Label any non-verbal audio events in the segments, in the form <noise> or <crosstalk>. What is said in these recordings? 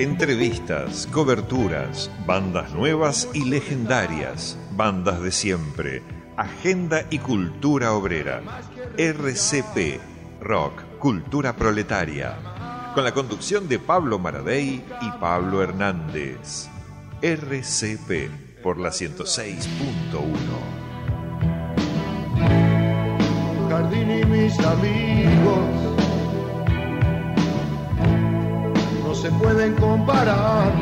Entrevistas, coberturas, bandas nuevas y legendarias, bandas de siempre, agenda y cultura obrera, RCP, Rock, Cultura Proletaria, con la conducción de Pablo Maradei y Pablo Hernández. RCP por la 106.1. Jardín y mis amigos se pueden comparar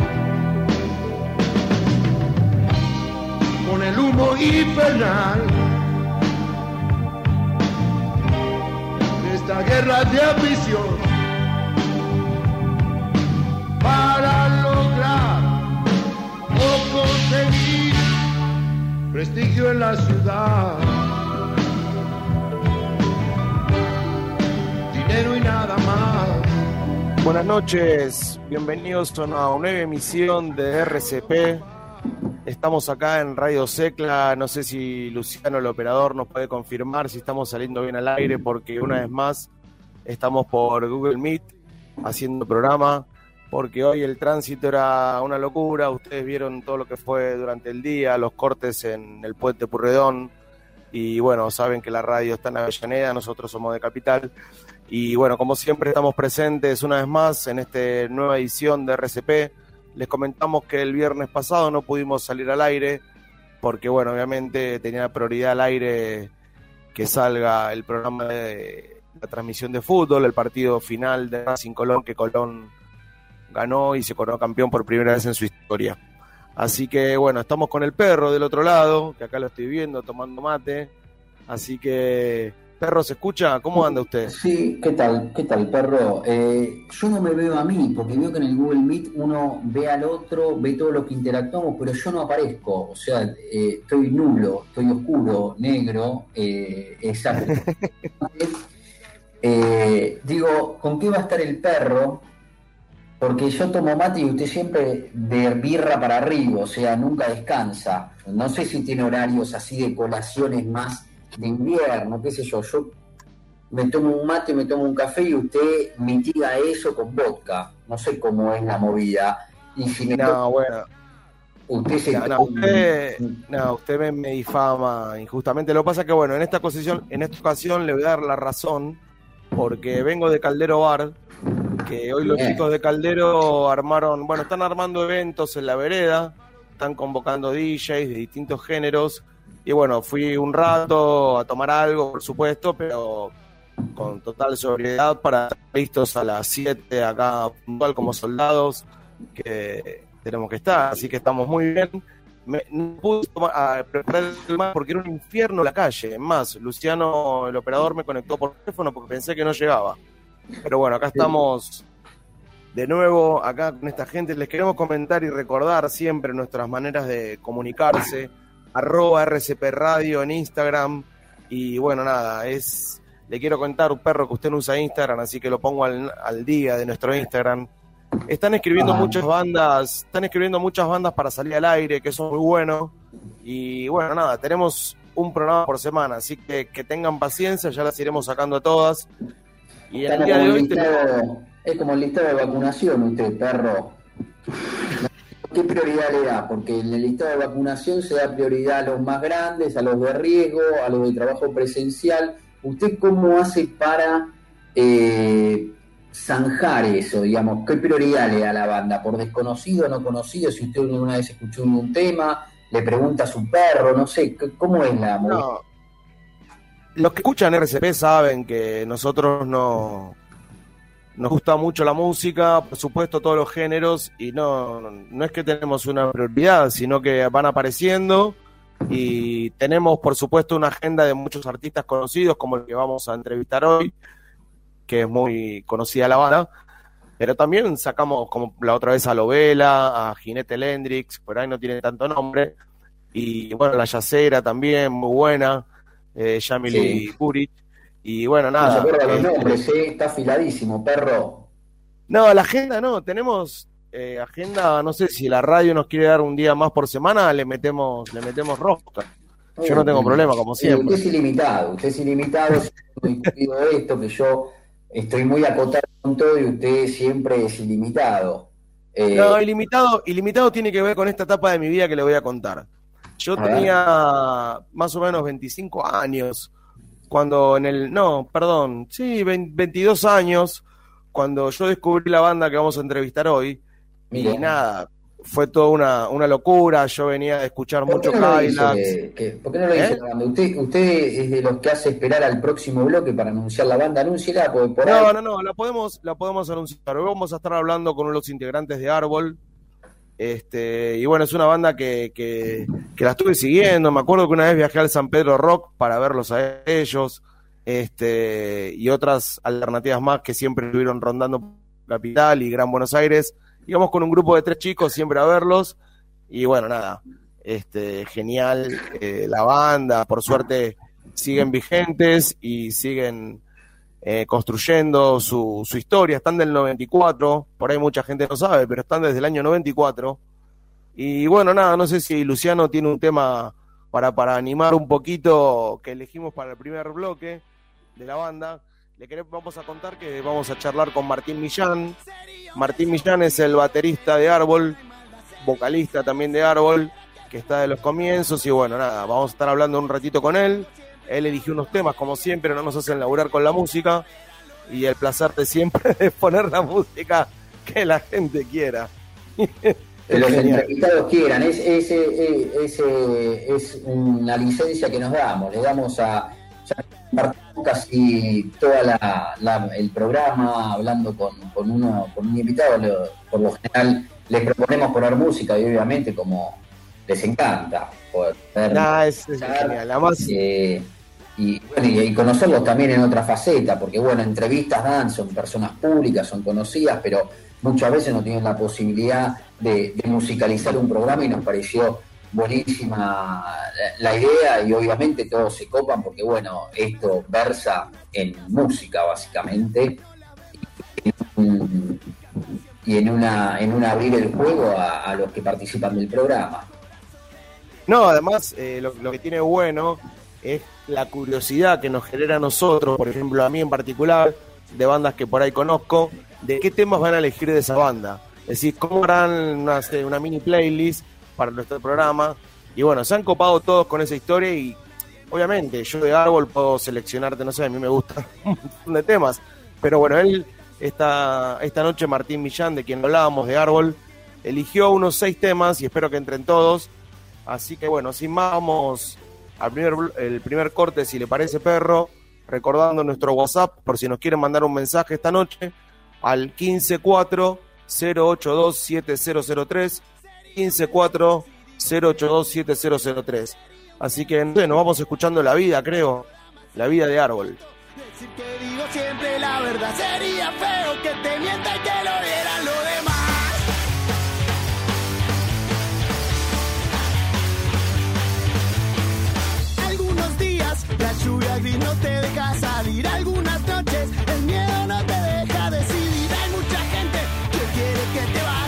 con el humo infernal de esta guerra de ambición para lograr o conseguir prestigio en la ciudad. Dinero y nada más. Buenas noches, bienvenidos a una nueva emisión de RCP. Estamos acá en Radio Secla, no sé si Luciano el operador nos puede confirmar si estamos saliendo bien al aire porque una vez más estamos por Google Meet haciendo programa porque hoy el tránsito era una locura, ustedes vieron todo lo que fue durante el día, los cortes en el puente Purredón y bueno, saben que la radio está en Avellaneda, nosotros somos de Capital y bueno, como siempre estamos presentes una vez más en esta nueva edición de RCP. Les comentamos que el viernes pasado no pudimos salir al aire porque, bueno, obviamente tenía prioridad al aire que salga el programa de la transmisión de fútbol, el partido final de Racing Colón, que Colón ganó y se coronó campeón por primera vez en su historia. Así que, bueno, estamos con el perro del otro lado, que acá lo estoy viendo tomando mate. Así que Perro, ¿se escucha? ¿Cómo anda usted? Sí, ¿qué tal? ¿Qué tal, perro? Eh, yo no me veo a mí, porque veo que en el Google Meet uno ve al otro, ve todo lo que interactuamos, pero yo no aparezco. O sea, eh, estoy nulo, estoy oscuro, negro, eh, exacto. <laughs> eh, digo, ¿con qué va a estar el perro? Porque yo tomo mate y usted siempre de birra para arriba, o sea, nunca descansa. No sé si tiene horarios así de colaciones más de invierno, qué sé yo, yo me tomo un mate, me tomo un café y usted mitiga eso con vodka. No sé cómo es la movida. Y si me No, bueno. usted se No, usted, no, usted me, me difama injustamente. Lo que pasa es que, bueno, en esta, ocasión, en esta ocasión le voy a dar la razón porque vengo de Caldero Bar, que hoy los chicos de Caldero armaron, bueno, están armando eventos en la vereda, están convocando DJs de distintos géneros. Y bueno, fui un rato a tomar algo, por supuesto, pero con total sobriedad para estar listos a las 7 acá puntual como soldados que tenemos que estar. Así que estamos muy bien. Me, no pude tomar- a preparar el mate porque era un infierno la calle. Más, Luciano, el operador, me conectó por teléfono porque pensé que no llegaba. Pero bueno, acá estamos de nuevo, acá con esta gente. Les queremos comentar y recordar siempre nuestras maneras de comunicarse. Arroba RCP Radio en Instagram. Y bueno, nada, es. Le quiero contar un perro que usted no usa Instagram, así que lo pongo al, al día de nuestro Instagram. Están escribiendo Ah. muchas bandas, están escribiendo muchas bandas para salir al aire, que eso es muy bueno. Y bueno, nada, tenemos un programa por semana, así que que tengan paciencia, ya las iremos sacando todas. Y el día de hoy es como el listado de vacunación, usted, perro. <laughs> ¿Qué prioridad le da? Porque en el listado de vacunación se da prioridad a los más grandes, a los de riesgo, a los de trabajo presencial. ¿Usted cómo hace para eh, zanjar eso, digamos? ¿Qué prioridad le da a la banda? ¿Por desconocido o no conocido? Si usted alguna vez escuchó un tema, le pregunta a su perro, no sé, ¿c- ¿cómo es la? No. Los que escuchan RCP saben que nosotros no nos gusta mucho la música, por supuesto todos los géneros y no no es que tenemos una prioridad, sino que van apareciendo y tenemos por supuesto una agenda de muchos artistas conocidos como el que vamos a entrevistar hoy, que es muy conocida la banda. Pero también sacamos como la otra vez a Lovela, a Jinete Lendrix, por ahí no tiene tanto nombre. Y bueno, la Yacera también, muy buena. Eh, Yamili sí. Y bueno, nada. No se los este, nombres, ¿eh? está afiladísimo, perro. No, la agenda no, tenemos eh, agenda, no sé si la radio nos quiere dar un día más por semana, le metemos, le metemos rosca. Yo no tengo problema, como siempre. usted es ilimitado, usted es ilimitado, <laughs> esto, que yo estoy muy acotado con todo y usted siempre es ilimitado. Eh, no, ilimitado, ilimitado tiene que ver con esta etapa de mi vida que le voy a contar. Yo tenía más o menos 25 años cuando en el, no, perdón, sí, 22 años, cuando yo descubrí la banda que vamos a entrevistar hoy, y nada, fue toda una, una locura, yo venía a escuchar mucho Kylax. ¿Por qué no lo dice ¿Eh? la banda? Usted, usted es de los que hace esperar al próximo bloque para anunciar la banda, anúnciela, por No, no, no, la podemos, la podemos anunciar. Hoy vamos a estar hablando con uno de los integrantes de Árbol, este, y bueno, es una banda que, que, la estuve siguiendo. Me acuerdo que una vez viajé al San Pedro Rock para verlos a ellos. Este, y otras alternativas más que siempre estuvieron rondando Capital y Gran Buenos Aires. Íbamos con un grupo de tres chicos siempre a verlos. Y bueno, nada, este, genial eh, la banda. Por suerte siguen vigentes y siguen eh, construyendo su, su, historia. Están del 94, por ahí mucha gente no sabe, pero están desde el año 94. Y bueno, nada, no sé si Luciano tiene un tema para, para animar un poquito que elegimos para el primer bloque de la banda. Le queremos, vamos a contar que vamos a charlar con Martín Millán. Martín Millán es el baterista de Árbol, vocalista también de Árbol, que está de los comienzos. Y bueno, nada, vamos a estar hablando un ratito con él. Él eligió unos temas, como siempre, no nos hacen laburar con la música. Y el placer de siempre <laughs> es poner la música que la gente quiera. que los entrevistados quieran. Es, es, es, una licencia que nos damos. Le damos a. casi toda la, el programa hablando con, con, uno, con un invitado. por lo general les proponemos poner música y obviamente como les encanta poder es, genial. Además, eh, y, bueno, y, conocerlos también en otra faceta, porque bueno, entrevistas dan, son personas públicas, son conocidas, pero muchas veces no tienen la posibilidad de, musicalizar un programa y nos pareció buenísima la, idea y obviamente todos se copan porque bueno, esto versa en música básicamente y en una en un abrir el juego a, los que participan del programa. No, además eh, lo, lo que tiene bueno es la curiosidad que nos genera a nosotros, por ejemplo a mí en particular, de bandas que por ahí conozco, de qué temas van a elegir de esa banda. Es decir, cómo harán una, una mini playlist para nuestro programa. Y bueno, se han copado todos con esa historia y obviamente yo de árbol puedo seleccionarte, no sé, a mí me gustan <laughs> un montón de temas. Pero bueno, él, esta, esta noche Martín Millán, de quien hablábamos de árbol, eligió unos seis temas y espero que entren todos. Así que bueno, sin más, vamos al el primer corte, si le parece perro, recordando nuestro WhatsApp, por si nos quieren mandar un mensaje esta noche, al 154-082-7003, 154-082-7003. Así que nos vamos escuchando la vida, creo, la vida de árbol. Siempre la verdad sería feo que te mienta y que Lluvia gris no te deja salir algunas noches, el miedo no te deja decidir. Hay mucha gente que quiere que te vayas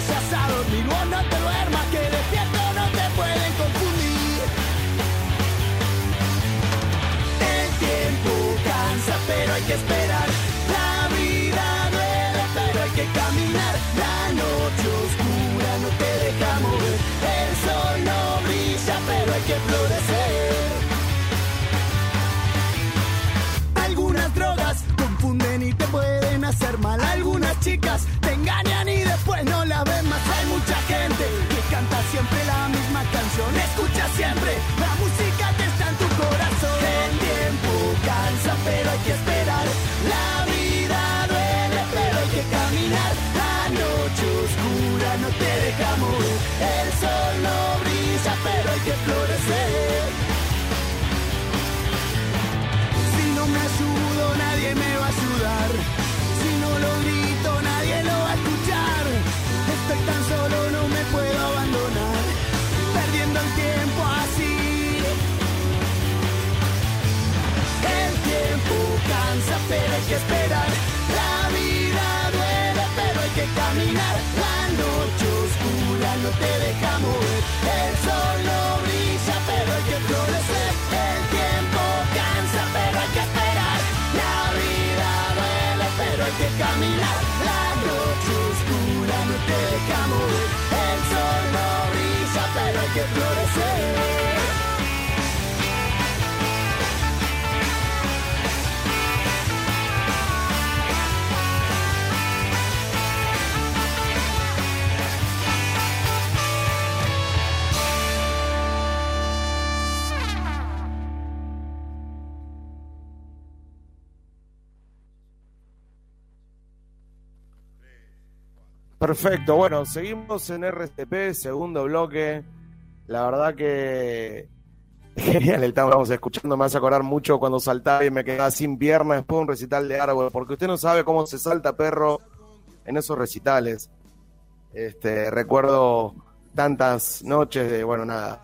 Pero hay que esperar, La vida duele, pero hay que caminar. La noche oscura no te deja mover. El sol no brilla, pero hay que florecer. El tiempo cansa, pero hay que esperar. La vida duele, pero hay que caminar. La noche oscura no te deja mover. El sol no brilla, pero hay que florecer. Perfecto, bueno, seguimos en RCP, segundo bloque. La verdad que <laughs> genial, el estábamos escuchando, me hace acordar mucho cuando saltaba y me quedaba sin piernas después de un recital de árbol, porque usted no sabe cómo se salta perro en esos recitales. Este, recuerdo tantas noches de, bueno, nada.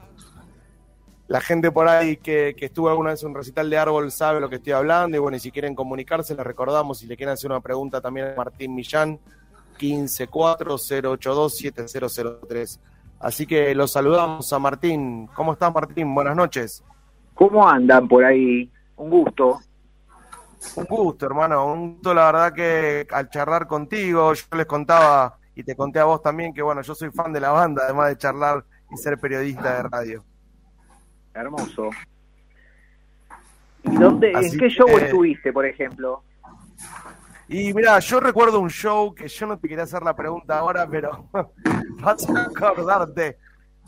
La gente por ahí que, que estuvo alguna vez en un recital de árbol sabe lo que estoy hablando y bueno, y si quieren comunicarse, les recordamos, si le quieren hacer una pregunta también a Martín Millán, 154-082-7003. Así que los saludamos a Martín. ¿Cómo estás, Martín? Buenas noches. ¿Cómo andan por ahí? Un gusto. Un gusto, hermano. Un gusto, la verdad, que al charlar contigo, yo les contaba y te conté a vos también que, bueno, yo soy fan de la banda, además de charlar y ser periodista de radio. Hermoso. ¿Y dónde, en qué show estuviste, por ejemplo? Y mira, yo recuerdo un show que yo no te quería hacer la pregunta ahora, pero <laughs> vas a acordarte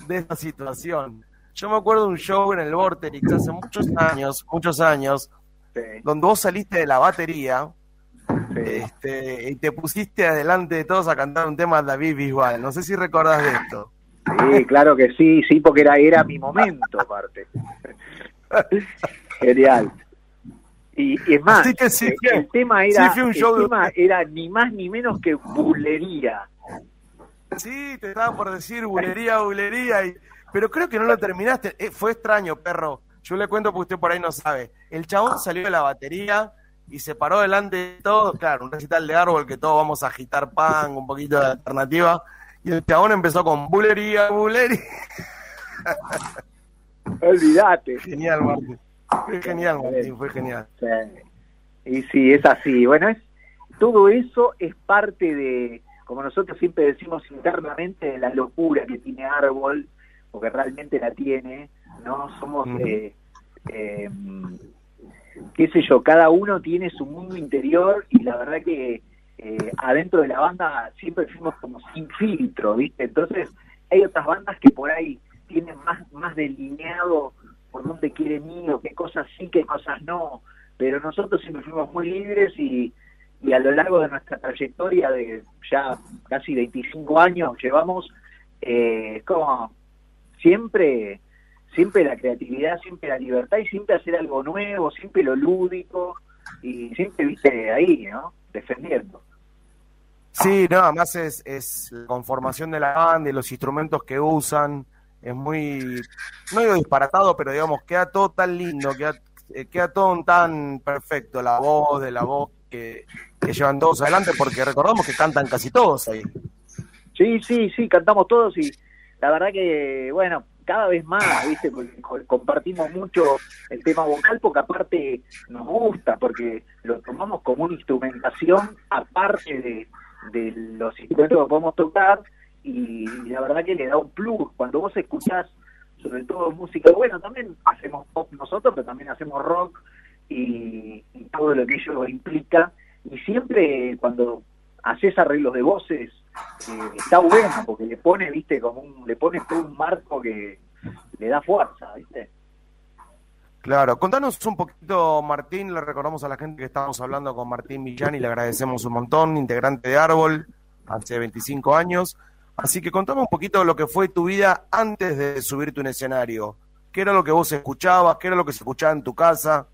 de esta situación. Yo me acuerdo de un show en el Vorterix hace muchos años, muchos años, Sí, donde vos saliste de la batería sí. este, y te pusiste adelante de todos a cantar un tema de David Bisbal. No sé si recordás de esto. Sí, claro que sí, sí, porque era, era mi momento, aparte. <laughs> Genial. Y, y es más, Así que sí eh, el tema era, sí el show de tema usted. era ni más ni menos que bulería. Sí, te estaba por decir bulería, bulería, y... pero creo que no lo terminaste. Eh, fue extraño, perro. Yo le cuento porque usted por ahí no sabe. El chabón salió de la batería y se paró delante de todos. Claro, un recital de árbol que todos vamos a agitar pan, un poquito de alternativa. Y el chabón empezó con bulería, bulería. Olvídate. Genial, Martín. Fue genial, Martín, fue genial. Sí. Y sí, es así. Bueno, es todo eso es parte de, como nosotros siempre decimos internamente, de la locura que tiene Árbol, porque realmente la tiene, ¿no? Somos, eh, eh, qué sé yo, cada uno tiene su mundo interior y la verdad que eh, adentro de la banda siempre fuimos como sin filtro, ¿viste? Entonces hay otras bandas que por ahí tienen más, más delineado por dónde quieren ir o qué cosas sí, qué cosas no, pero nosotros siempre fuimos muy libres y, y a lo largo de nuestra trayectoria de ya casi 25 años llevamos eh, como siempre siempre la creatividad, siempre la libertad y siempre hacer algo nuevo, siempre lo lúdico y siempre, viste, ahí, ¿no? Defendiendo. Sí, no, además es, es la conformación de la banda y los instrumentos que usan. Es muy, no digo disparatado, pero digamos, queda todo tan lindo, queda, eh, queda todo tan perfecto. La voz de la voz que, que llevan todos adelante, porque recordamos que cantan casi todos ahí. Sí, sí, sí, cantamos todos y la verdad que, bueno, cada vez más, ¿viste? Porque co- compartimos mucho el tema vocal porque aparte nos gusta, porque lo tomamos como una instrumentación aparte de, de los instrumentos que podemos tocar y la verdad que le da un plus. Cuando vos escuchás, sobre todo música, bueno, también hacemos pop nosotros, pero también hacemos rock y, todo lo que ello implica. Y siempre cuando haces arreglos de voces, eh, está bueno porque le pone, viste, como un, le pone todo un marco que le da fuerza, viste. Claro, contanos un poquito, Martín, le recordamos a la gente que estamos hablando con Martín Millán y le agradecemos un montón, integrante de Árbol, hace 25 años. Así que contame un poquito lo que fue tu vida antes de subirte un escenario. ¿Qué era lo que vos escuchabas? ¿Qué era lo que se escuchaba en tu casa?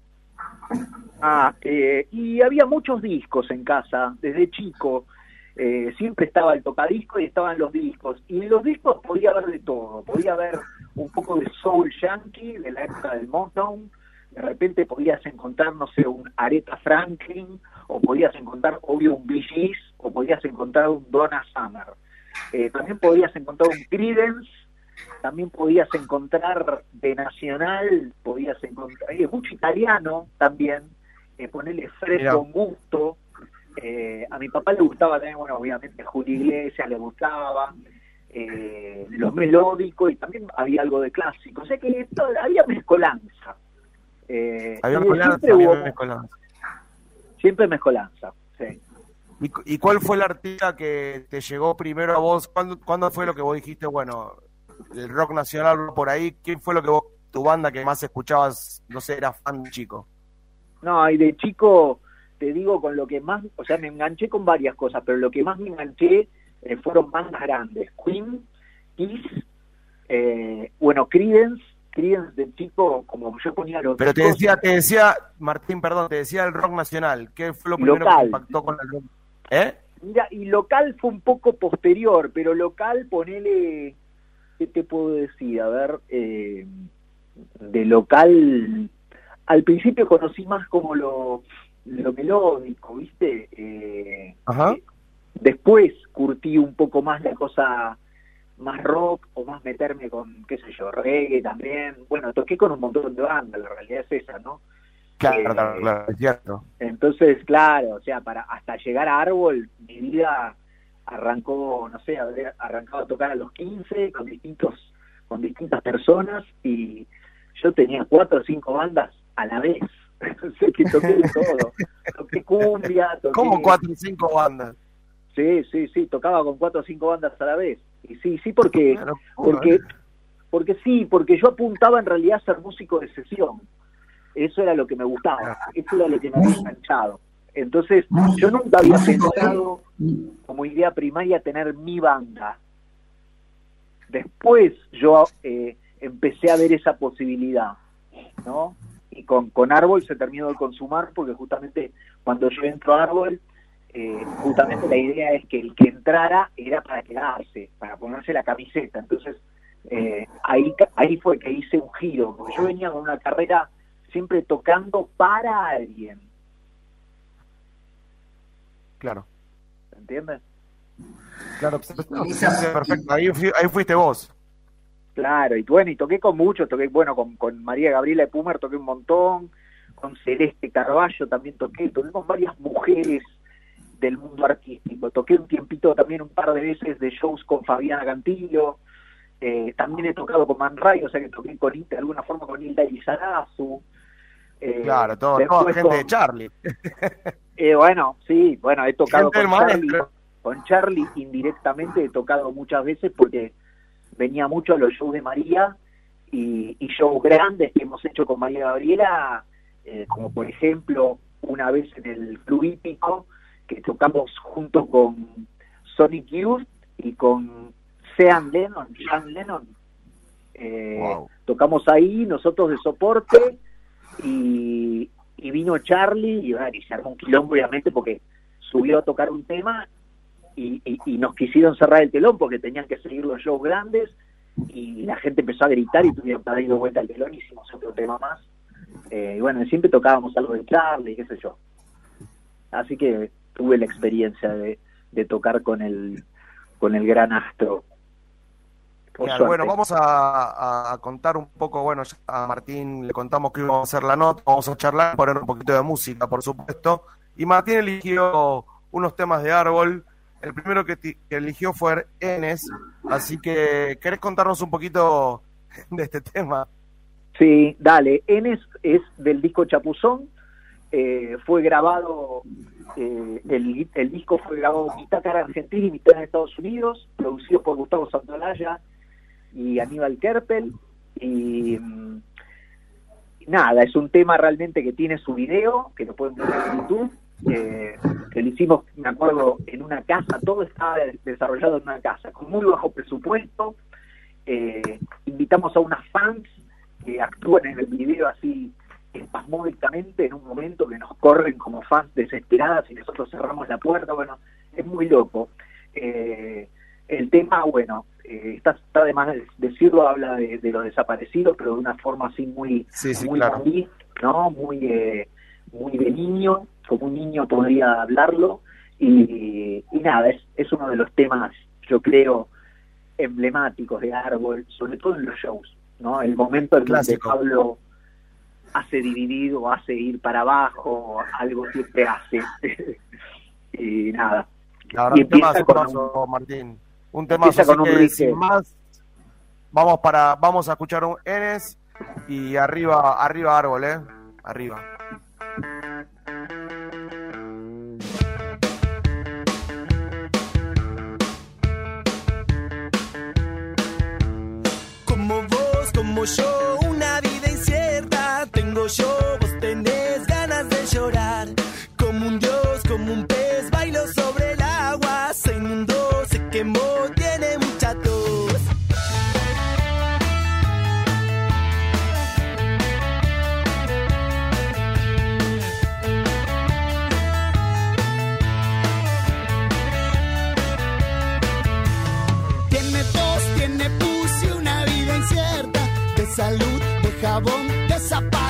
Ah, eh, y había muchos discos en casa, desde chico. Eh, siempre estaba el tocadisco y estaban los discos. Y en los discos podía haber de todo. Podía haber un poco de soul yankee de la época del Motown. De repente podías encontrar, no sé, un Aretha Franklin, o podías encontrar, obvio, un Bee Gees, o podías encontrar un Donna Summer. Eh, también podías encontrar un Credence, también podías encontrar de Nacional, podías encontrar, hay mucho italiano también, eh, ponerle fresco con gusto. Eh, a mi papá le gustaba también, bueno, obviamente Julio Iglesias le gustaba, eh, los melódicos y también había algo de clásico. O sea que todo, había mezcolanza. Eh, había mezcolanza, siempre, había mezcolanza. Siempre mezcolanza, sí. ¿Y, cuál fue el artista que te llegó primero a vos? ¿Cuándo, ¿Cuándo, fue lo que vos dijiste, bueno, el rock nacional por ahí? ¿Quién fue lo que vos, tu banda que más escuchabas, no sé, era fan chico? No, y de chico, te digo, con lo que más, o sea, me enganché con varias cosas, pero lo que más me enganché eh, fueron bandas grandes. Queen, Kiss, eh, bueno, Creedence, Creedence de chico, como yo ponía los... Pero te decía, te decía, Martín, perdón, te decía el rock nacional. ¿Qué fue lo primero que impactó con el rock? ¿Eh? Mira, y local fue un poco posterior, pero local, ponele, ¿qué te puedo decir? A ver, eh, de local, al principio conocí más como lo, lo melódico, ¿viste? Eh, Ajá. Después curtí un poco más la cosa más rock o más meterme con, qué sé yo, reggae también. Bueno, toqué con un montón de bandas, la realidad es esa, ¿no? Claro, eh, claro, claro, es cierto. Entonces, claro, o sea, para hasta llegar a Árbol, mi vida arrancó, no sé, haber arrancado a tocar a los 15 con distintos con distintas personas y yo tenía cuatro o cinco bandas a la vez. <laughs> sé que toqué todo. <laughs> toqué cumbia, toqué... ¿Cómo cuatro o cinco bandas? Sí, sí, sí, tocaba con cuatro o cinco bandas a la vez. Y sí, sí, porque, <laughs> porque, porque sí, porque yo apuntaba en realidad a ser músico de sesión. Eso era lo que me gustaba, eso era lo que me había enganchado. Entonces, yo nunca había pensado como idea primaria tener mi banda. Después yo eh, empecé a ver esa posibilidad, ¿no? Y con, con Árbol se terminó de consumar porque justamente cuando yo entro a Árbol eh, justamente la idea es que el que entrara era para quedarse, para ponerse la camiseta. Entonces, eh, ahí, ahí fue que hice un giro, porque yo venía con una carrera siempre tocando para alguien. Claro. ¿Entiendes? Claro, perfecto. Ahí, ahí fuiste vos. Claro, y bueno, y toqué con muchos, toqué, bueno, con, con María Gabriela de Pumer toqué un montón, con Celeste Carballo también toqué, tuvimos varias mujeres del mundo artístico. Toqué un tiempito también un par de veces de shows con Fabiana Cantillo, eh, también he tocado con Man Ray, o sea que toqué con de alguna forma con Hilda Elizarazu. Eh, claro, todo, toda gente de Charlie. <laughs> eh, bueno, sí, bueno, he tocado con Charlie, con Charlie indirectamente, he tocado muchas veces porque venía mucho a los shows de María y, y shows grandes que hemos hecho con María Gabriela, eh, como por ejemplo una vez en el Club Hípico, que tocamos junto con Sonic Youth y con Sean Lennon, Sean Lennon. Eh, tocamos ahí, nosotros de soporte, y, vino Charlie, y, se armó un quilombo, obviamente, porque subió a tocar un tema y, nos quisieron cerrar el telón porque tenían que seguir los shows grandes, y la gente empezó a gritar y tuvieron que dar vuelta el telón y hicimos otro tema más. Eh, y bueno, siempre tocábamos algo de Charlie, qué sé yo. Así que tuve la experiencia de, tocar con el, con el gran astro. Bueno, vamos a, contar un poco, bueno, a Martín le contamos que íbamos a hacer la nota, vamos a charlar, poner un poquito de música, por supuesto, y Martín eligió unos temas de árbol, el primero que, que eligió fue Enes, así que, ¿querés contarnos un poquito de este tema? Sí, dale, Enes es del disco Chapuzón, eh, fue grabado, eh, el, el, disco fue grabado mitad en Argentina y mitad en Estados Unidos, producido por Gustavo Santolaya y Aníbal Kerpel. Y, nada, es un tema realmente que tiene su video, que lo pueden ver en YouTube. Eh, que lo hicimos, me acuerdo, en una casa, todo estaba desarrollado en una casa, con muy bajo presupuesto. invitamos a unas fans que actúan en el video así espasmódicamente en un momento que nos corren como fans desesperadas y nosotros cerramos la puerta, bueno, es muy loco. Eh, el tema, bueno, eh, está, está de más decirlo, habla de, los desaparecidos, pero de una forma así muy, muy, ¿no? Muy, eh, muy de niño, como un niño podría hablarlo, Y, y nada, es, es uno de los temas, yo creo, emblemáticos de Árbol, sobre todo en los shows, ¿no? El momento en donde Clásico. Pablo hace dividido, hace ir para abajo, algo siempre hace. <laughs> y nada. La verdad, Y empieza con Martín. Un así con que sin que- más, vamos para, vamos a escuchar un Enes y arriba, arriba árbol, eh. Arriba.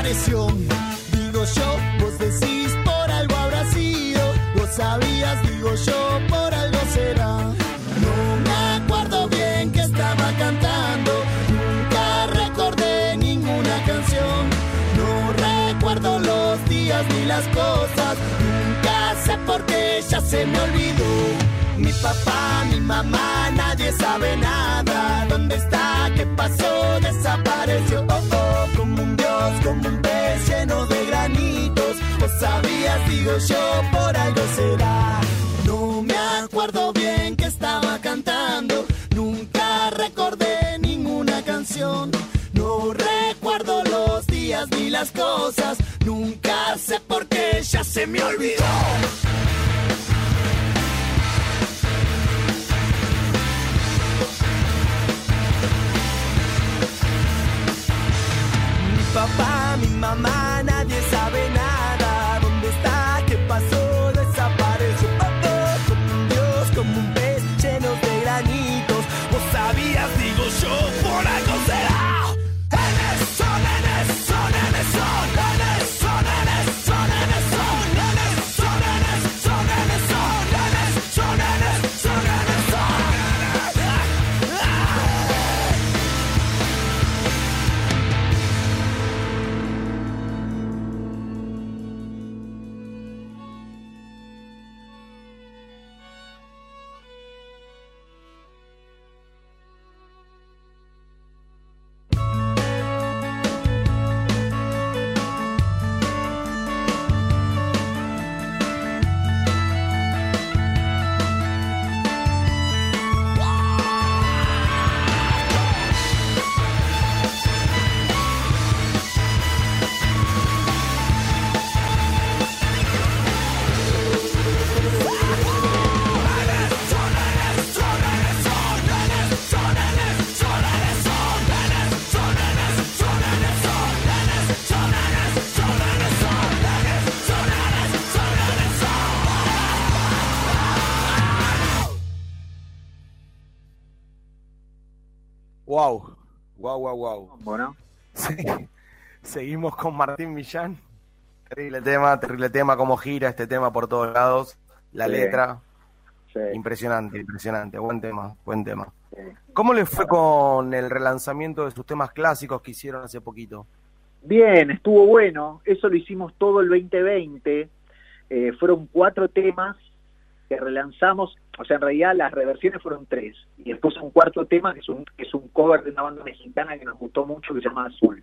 Digo yo, vos decís por algo habrá sido. Vos sabías, digo yo, por algo será. No me acuerdo bien que estaba cantando. Nunca recordé ninguna canción. No recuerdo los días ni las cosas. Nunca sé por qué ya se me olvidó. Mi papá, mi mamá, nadie sabe nada. ¿Dónde está? ¿Qué pasó? Desapareció. Sabías, digo yo, por algo será. No me acuerdo bien que estaba cantando. Nunca recordé ninguna canción. No recuerdo los días ni las cosas. Nunca sé por qué ya se me olvidó. Wow, wow, wow. Bueno, Sí. Seguimos con Martín Millán. Terrible tema, terrible tema, cómo gira este tema por todos lados. La Sí. letra, sí, impresionante, impresionante. Buen tema, buen tema. sí. ¿Cómo le fue con el relanzamiento de sus temas clásicos que hicieron hace poquito? Bien, estuvo bueno. Eso lo hicimos todo el 2020. Eh, fueron cuatro temas que relanzamos. O sea, en realidad las reversiones fueron tres. Y después un cuarto tema que es un, que es un cover de una banda mexicana que nos gustó mucho que se llama Azul.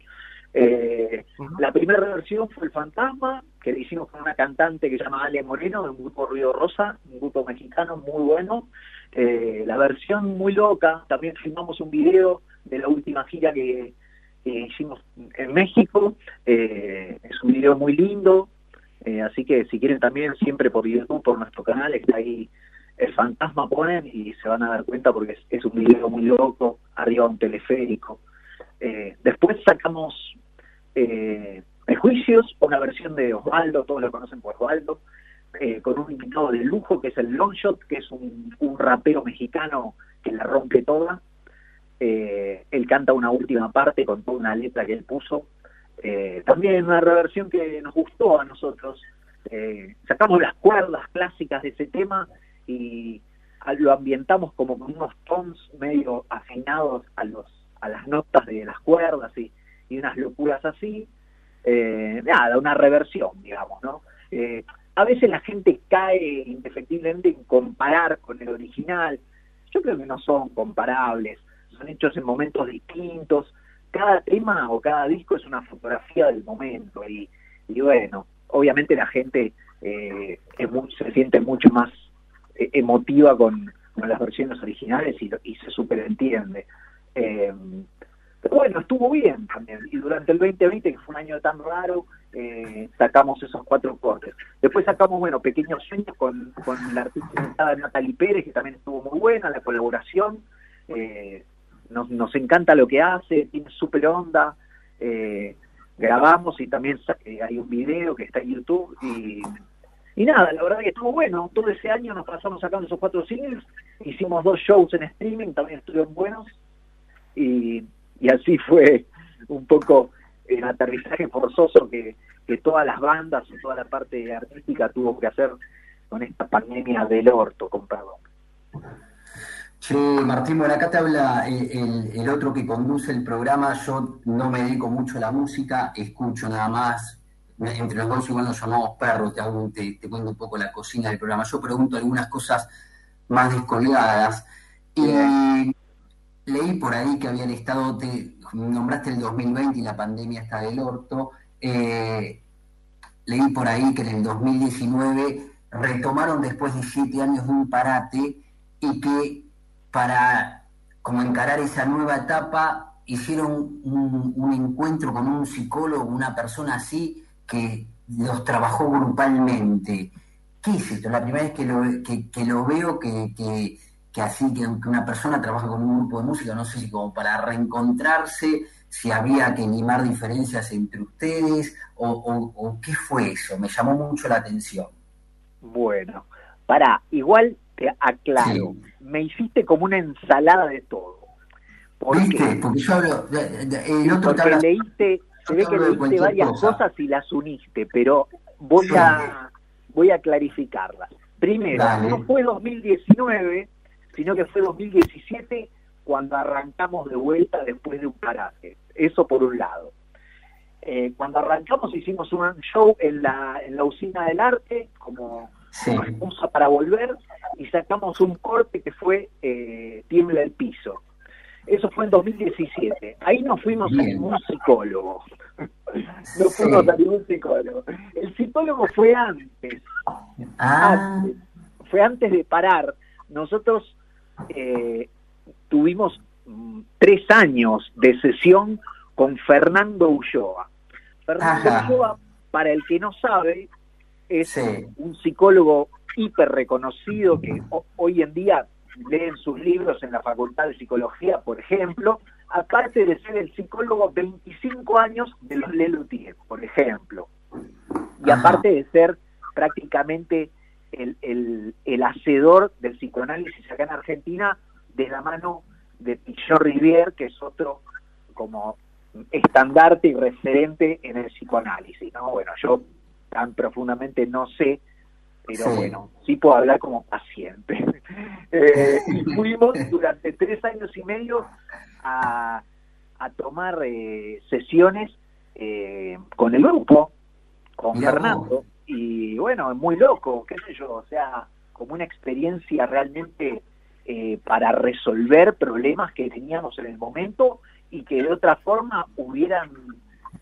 Eh, la primera reversión fue El Fantasma, que le hicimos con una cantante que se llama Ale Moreno, de un grupo Río Rosa, un grupo mexicano muy bueno. Eh, la versión muy loca, también filmamos un video de la última gira que, que hicimos en México. Eh, es un video muy lindo, eh, así que si quieren también siempre por YouTube, por nuestro canal, está ahí el fantasma ponen y se van a dar cuenta porque es, un video muy loco, arriba un teleférico. Eh, después sacamos eh, Prejuicios, una versión de Osvaldo, todos lo conocen por Osvaldo, eh, con un invitado de lujo que es el Longshot, que es un, un rapero mexicano que la rompe toda. Él canta una última parte con toda una letra que él puso. Eh, también una reversión que nos gustó a nosotros, eh, sacamos las cuerdas clásicas de ese tema y lo ambientamos como con unos tons medio afinados a los a las notas de las cuerdas y, y unas locuras así. Eh, nada, una reversión, digamos, ¿no? Eh, a veces la gente cae indefectiblemente en comparar con el original. Yo creo que no son comparables, son hechos en momentos distintos. Cada tema o cada disco es una fotografía del momento y, y bueno, obviamente la gente eh, es mu- se siente mucho más eh, emotiva con, con las versiones originales y, y se superentiende. Eh, pero bueno, estuvo bien también. Y durante el 2020, que fue un año tan raro, eh, sacamos esos cuatro cortes. Después sacamos, bueno, Pequeños Sueños con, con la artista Natalie Pérez, que también estuvo muy buena, la colaboración. Eh, nos, nos encanta lo que hace, tiene súper onda. Eh, grabamos y también eh, hay un video que está en YouTube. Y, nada, la verdad que estuvo bueno. Todo ese año nos pasamos sacando esos cuatro singles. Hicimos dos shows en streaming, también estuvieron buenos y, así <laughs> fue un poco el aterrizaje forzoso que, que todas las bandas y toda la parte artística tuvo que hacer con esta pandemia del orto, con perdón. Che, Martín, bueno, acá te habla el, el- otro que conduce el programa. Yo no me dedico mucho a la música, escucho nada más. Entre los dos igual nos llamamos perros, te, te, te cuento un poco la cocina del programa. Yo pregunto algunas cosas más descolgadas. Y leí por ahí que habían estado, te nombraste el 2020 y la pandemia está del orto. Eh, leí por ahí que en el 2019 retomaron después de siete años de un parate y que para como encarar esa nueva etapa hicieron un, un encuentro con un psicólogo, una persona así que los trabajó grupalmente. ¿Qué es esto? La primera vez que lo, que, que lo veo que, que, que así, que, una persona trabaja con un grupo de música, no sé si como para reencontrarse, si había que limar diferencias entre ustedes, o, o- o qué fue eso, me llamó mucho la atención. Bueno, para, igual te aclaro, Sí. Me hiciste como una ensalada de todo. ¿Por. Porque yo hablo, el otro Porque leíste, se ve que leíste varias cosa. cosas y las uniste, pero voy Sí. a voy a clarificarlas. Primero, Dale. no fue 2019, sino que fue 2017 cuando arrancamos de vuelta después de un parate. Eso por un lado. Eh, cuando arrancamos hicimos un show en la, en la usina del arte como Sí. excusa para volver y sacamos un corte que fue eh, Tiembla el piso. Eso fue en 2017. Ahí no fuimos <laughs> a Bien. ningún psicólogo. No Sí. fuimos a ningún psicólogo. El psicólogo fue antes. Ah, antes. Fue antes de parar. Nosotros eh, tuvimos mm, tres años de sesión con Fernando Ulloa. Fernando Ajá. Ulloa, para el que no sabe, es Sí. un psicólogo hiper reconocido que ho- hoy en día leen sus libros en la Facultad de Psicología, por ejemplo, aparte de ser el psicólogo 25 años de los Lelutier, por ejemplo. Y aparte de ser prácticamente el, el, el hacedor del psicoanálisis acá en Argentina, de la mano de Pichot Rivière, que es otro como estandarte y referente en el psicoanálisis. ¿no? Bueno, yo tan profundamente no sé, pero Sí. bueno, sí puedo hablar como paciente. <laughs> Eh, y fuimos <laughs> durante tres años y medio a, a tomar eh, sesiones eh, con el grupo, con Mirá Fernando, y bueno, es muy loco, qué sé yo, o sea, como una experiencia realmente eh, para resolver problemas que teníamos en el momento y que de otra forma hubieran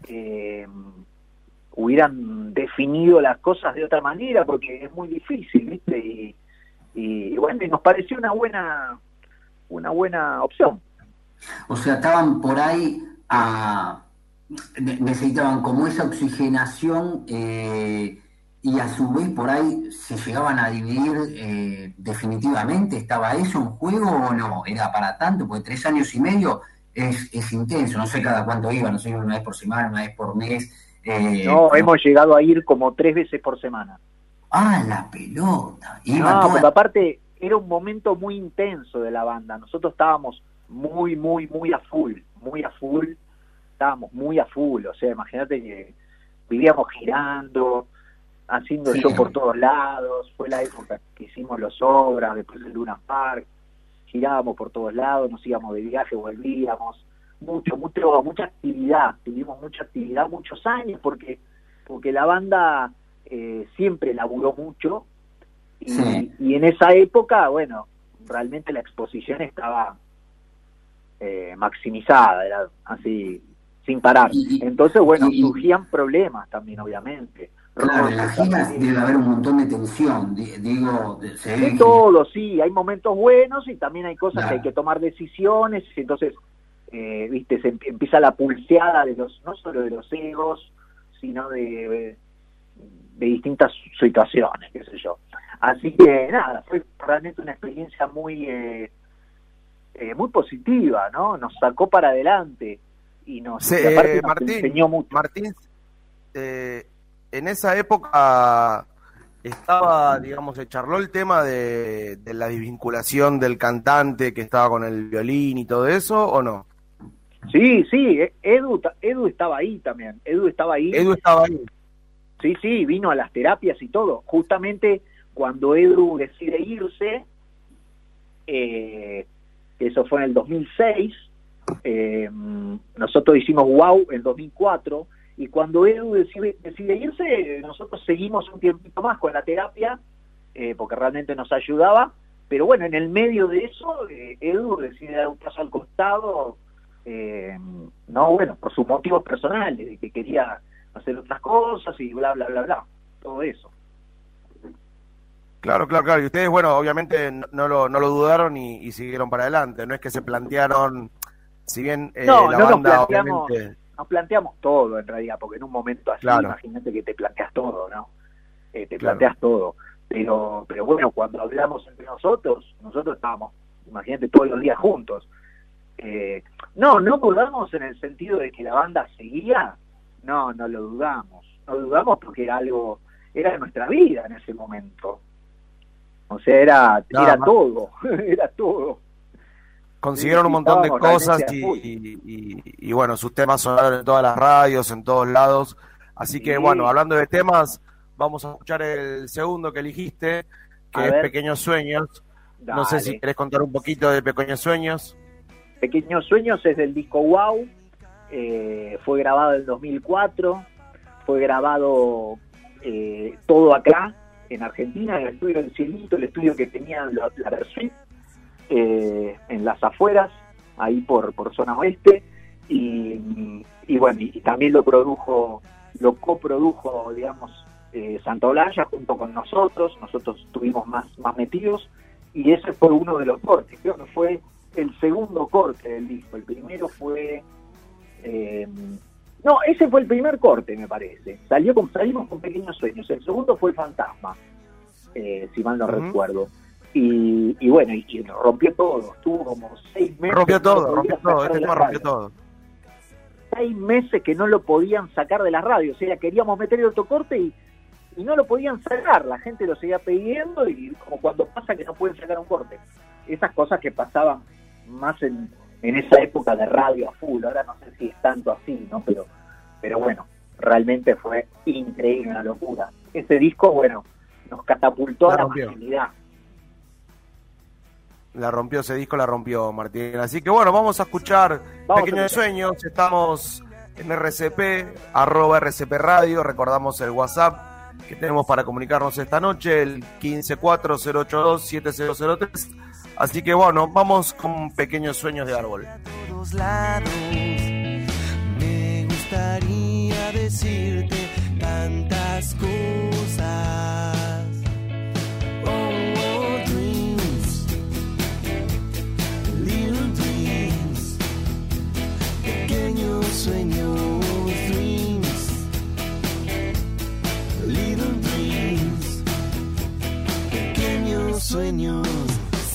eh, hubieran definido las cosas de otra manera porque es muy difícil viste y, y bueno y nos pareció una buena una buena opción o sea, estaban por ahí a... ne- necesitaban como esa oxigenación eh, y a su vez por ahí se llegaban a dividir eh, definitivamente. ¿Estaba eso en juego o no? ¿Era para tanto? Porque tres años y medio es, es intenso. No sé cada cuánto iba, no sé, una vez por semana, una vez por mes. Eh, no hemos llegado a ir como tres veces por semana. Ah, la pelota. Iba no toda- porque aparte era un momento muy intenso de la banda. Nosotros estábamos muy muy muy a full muy a full. Estábamos muy a full o sea imagínate que vivíamos girando haciendo Sí. show por todos lados, fue la época que hicimos los obras, después el Luna Park, girábamos por todos lados, nos íbamos de viaje, volvíamos, mucho, mucho, mucha actividad, tuvimos mucha actividad muchos años porque, porque la banda eh, siempre laburó mucho y, Sí. y en esa época, bueno, realmente la exposición estaba eh, maximizada, era así, sin parar. Y- Entonces, bueno, y- surgían problemas también, obviamente. Claro, en las giras debe haber un montón de tensión, di- digo, de- todo, sí, hay momentos buenos y también hay cosas Claro. que hay que tomar decisiones, y entonces, eh, viste, se em- empieza la pulseada de los, no solo de los egos, sino de, de distintas situaciones, qué sé yo. Así que nada, fue realmente una experiencia muy, eh, eh, muy positiva, ¿no? Nos sacó para adelante y nos, Sí, y aparte eh, nos Martín, enseñó mucho. Martín, eh, en esa época estaba, digamos, se charló el tema de, de la desvinculación del cantante que estaba con el violín y todo eso, ¿o no? Sí, sí, eh, Edu, Edu estaba ahí también, Edu estaba ahí. Edu estaba ahí. Sí, sí, vino a las terapias y todo. Justamente cuando Edu decide irse, eh, eso fue en el 2006, eh, nosotros hicimos Wow en 2004, y cuando Edu decide, decide irse, nosotros seguimos un tiempito más con la terapia, eh, porque realmente nos ayudaba, pero bueno, en el medio de eso, eh, Edu decide dar un paso al costado, eh, no, bueno, por sus motivos personales, de que quería hacer otras cosas y bla, bla, bla, bla, todo eso. Claro, claro, claro. Y ustedes, bueno, obviamente no, no lo, no lo dudaron y, y siguieron para adelante. No es que se plantearon, si bien eh, No, la no nos banda planteamos- obviamente... Nos planteamos todo en realidad, porque en un momento así, Claro. imagínate que te planteas todo, ¿no? Eh, te Claro. planteas todo. Pero, pero bueno, cuando hablamos entre nosotros, nosotros estábamos, imagínate, todos los días juntos. Eh, no, no dudamos en el sentido de que la banda seguía, no, no lo dudamos. No dudamos porque era algo, era nuestra vida en ese momento. O sea, era, era más. todo, <laughs> era todo. consiguieron un montón de cosas y, y- y- y, bueno, sus temas sonaron en todas las radios, en todos lados. Así que bueno, hablando de temas, vamos a escuchar el segundo que eligiste, que A es ver. Pequeños Sueños. No sé si querés contar un poquito de Pequeños Sueños. Pequeños Sueños es del disco Wow, eh, fue grabado en 2004, fue grabado eh, todo acá, en Argentina, en el estudio del Cielito, el estudio que tenía la, la Versuit, eh, en las afueras, ahí por, por zona oeste, y, bueno, y, también lo produjo, lo coprodujo, digamos, Santa Olalla junto con nosotros, nosotros estuvimos más, más metidos, y ese fue uno de los cortes, creo que fue el segundo corte del disco. El primero fue. eh, no, ese fue el primer corte, me parece. Salió con, salimos con pequeños sueños. El segundo fue fantasma, eh, si mal no recuerdo. Y, y bueno, y, y rompió todo. Estuvo como seis meses. Rompió todo, rompió todo. Este tema rompió todo. Seis meses que no lo podían sacar de la radio. O sea, queríamos meter el otro corte y, y no lo podían sacar. La gente lo seguía pidiendo y como cuando pasa que no pueden sacar un corte. Esas cosas que pasaban más en, en esa época de radio a full. Ahora no sé si es tanto así, ¿no? Pero, pero bueno, realmente fue increíble, una locura. Ese disco, bueno, nos catapultó La a la masividad. La rompió ese disco, la rompió Martín. Así que bueno, vamos a escuchar Vamos a Pequeños escuchar. Sueños. Estamos en RCP, arroba RCP Radio. Recordamos el WhatsApp que tenemos para comunicarnos esta noche, el 1540827003. Así que bueno, vamos con Pequeños Sueños de Árbol. todos lados. Me gustaría decirte tantas cosas. Oh, oh, dreams, little dreams, pequeños sueños, dreams, little dreams, pequeños sueños.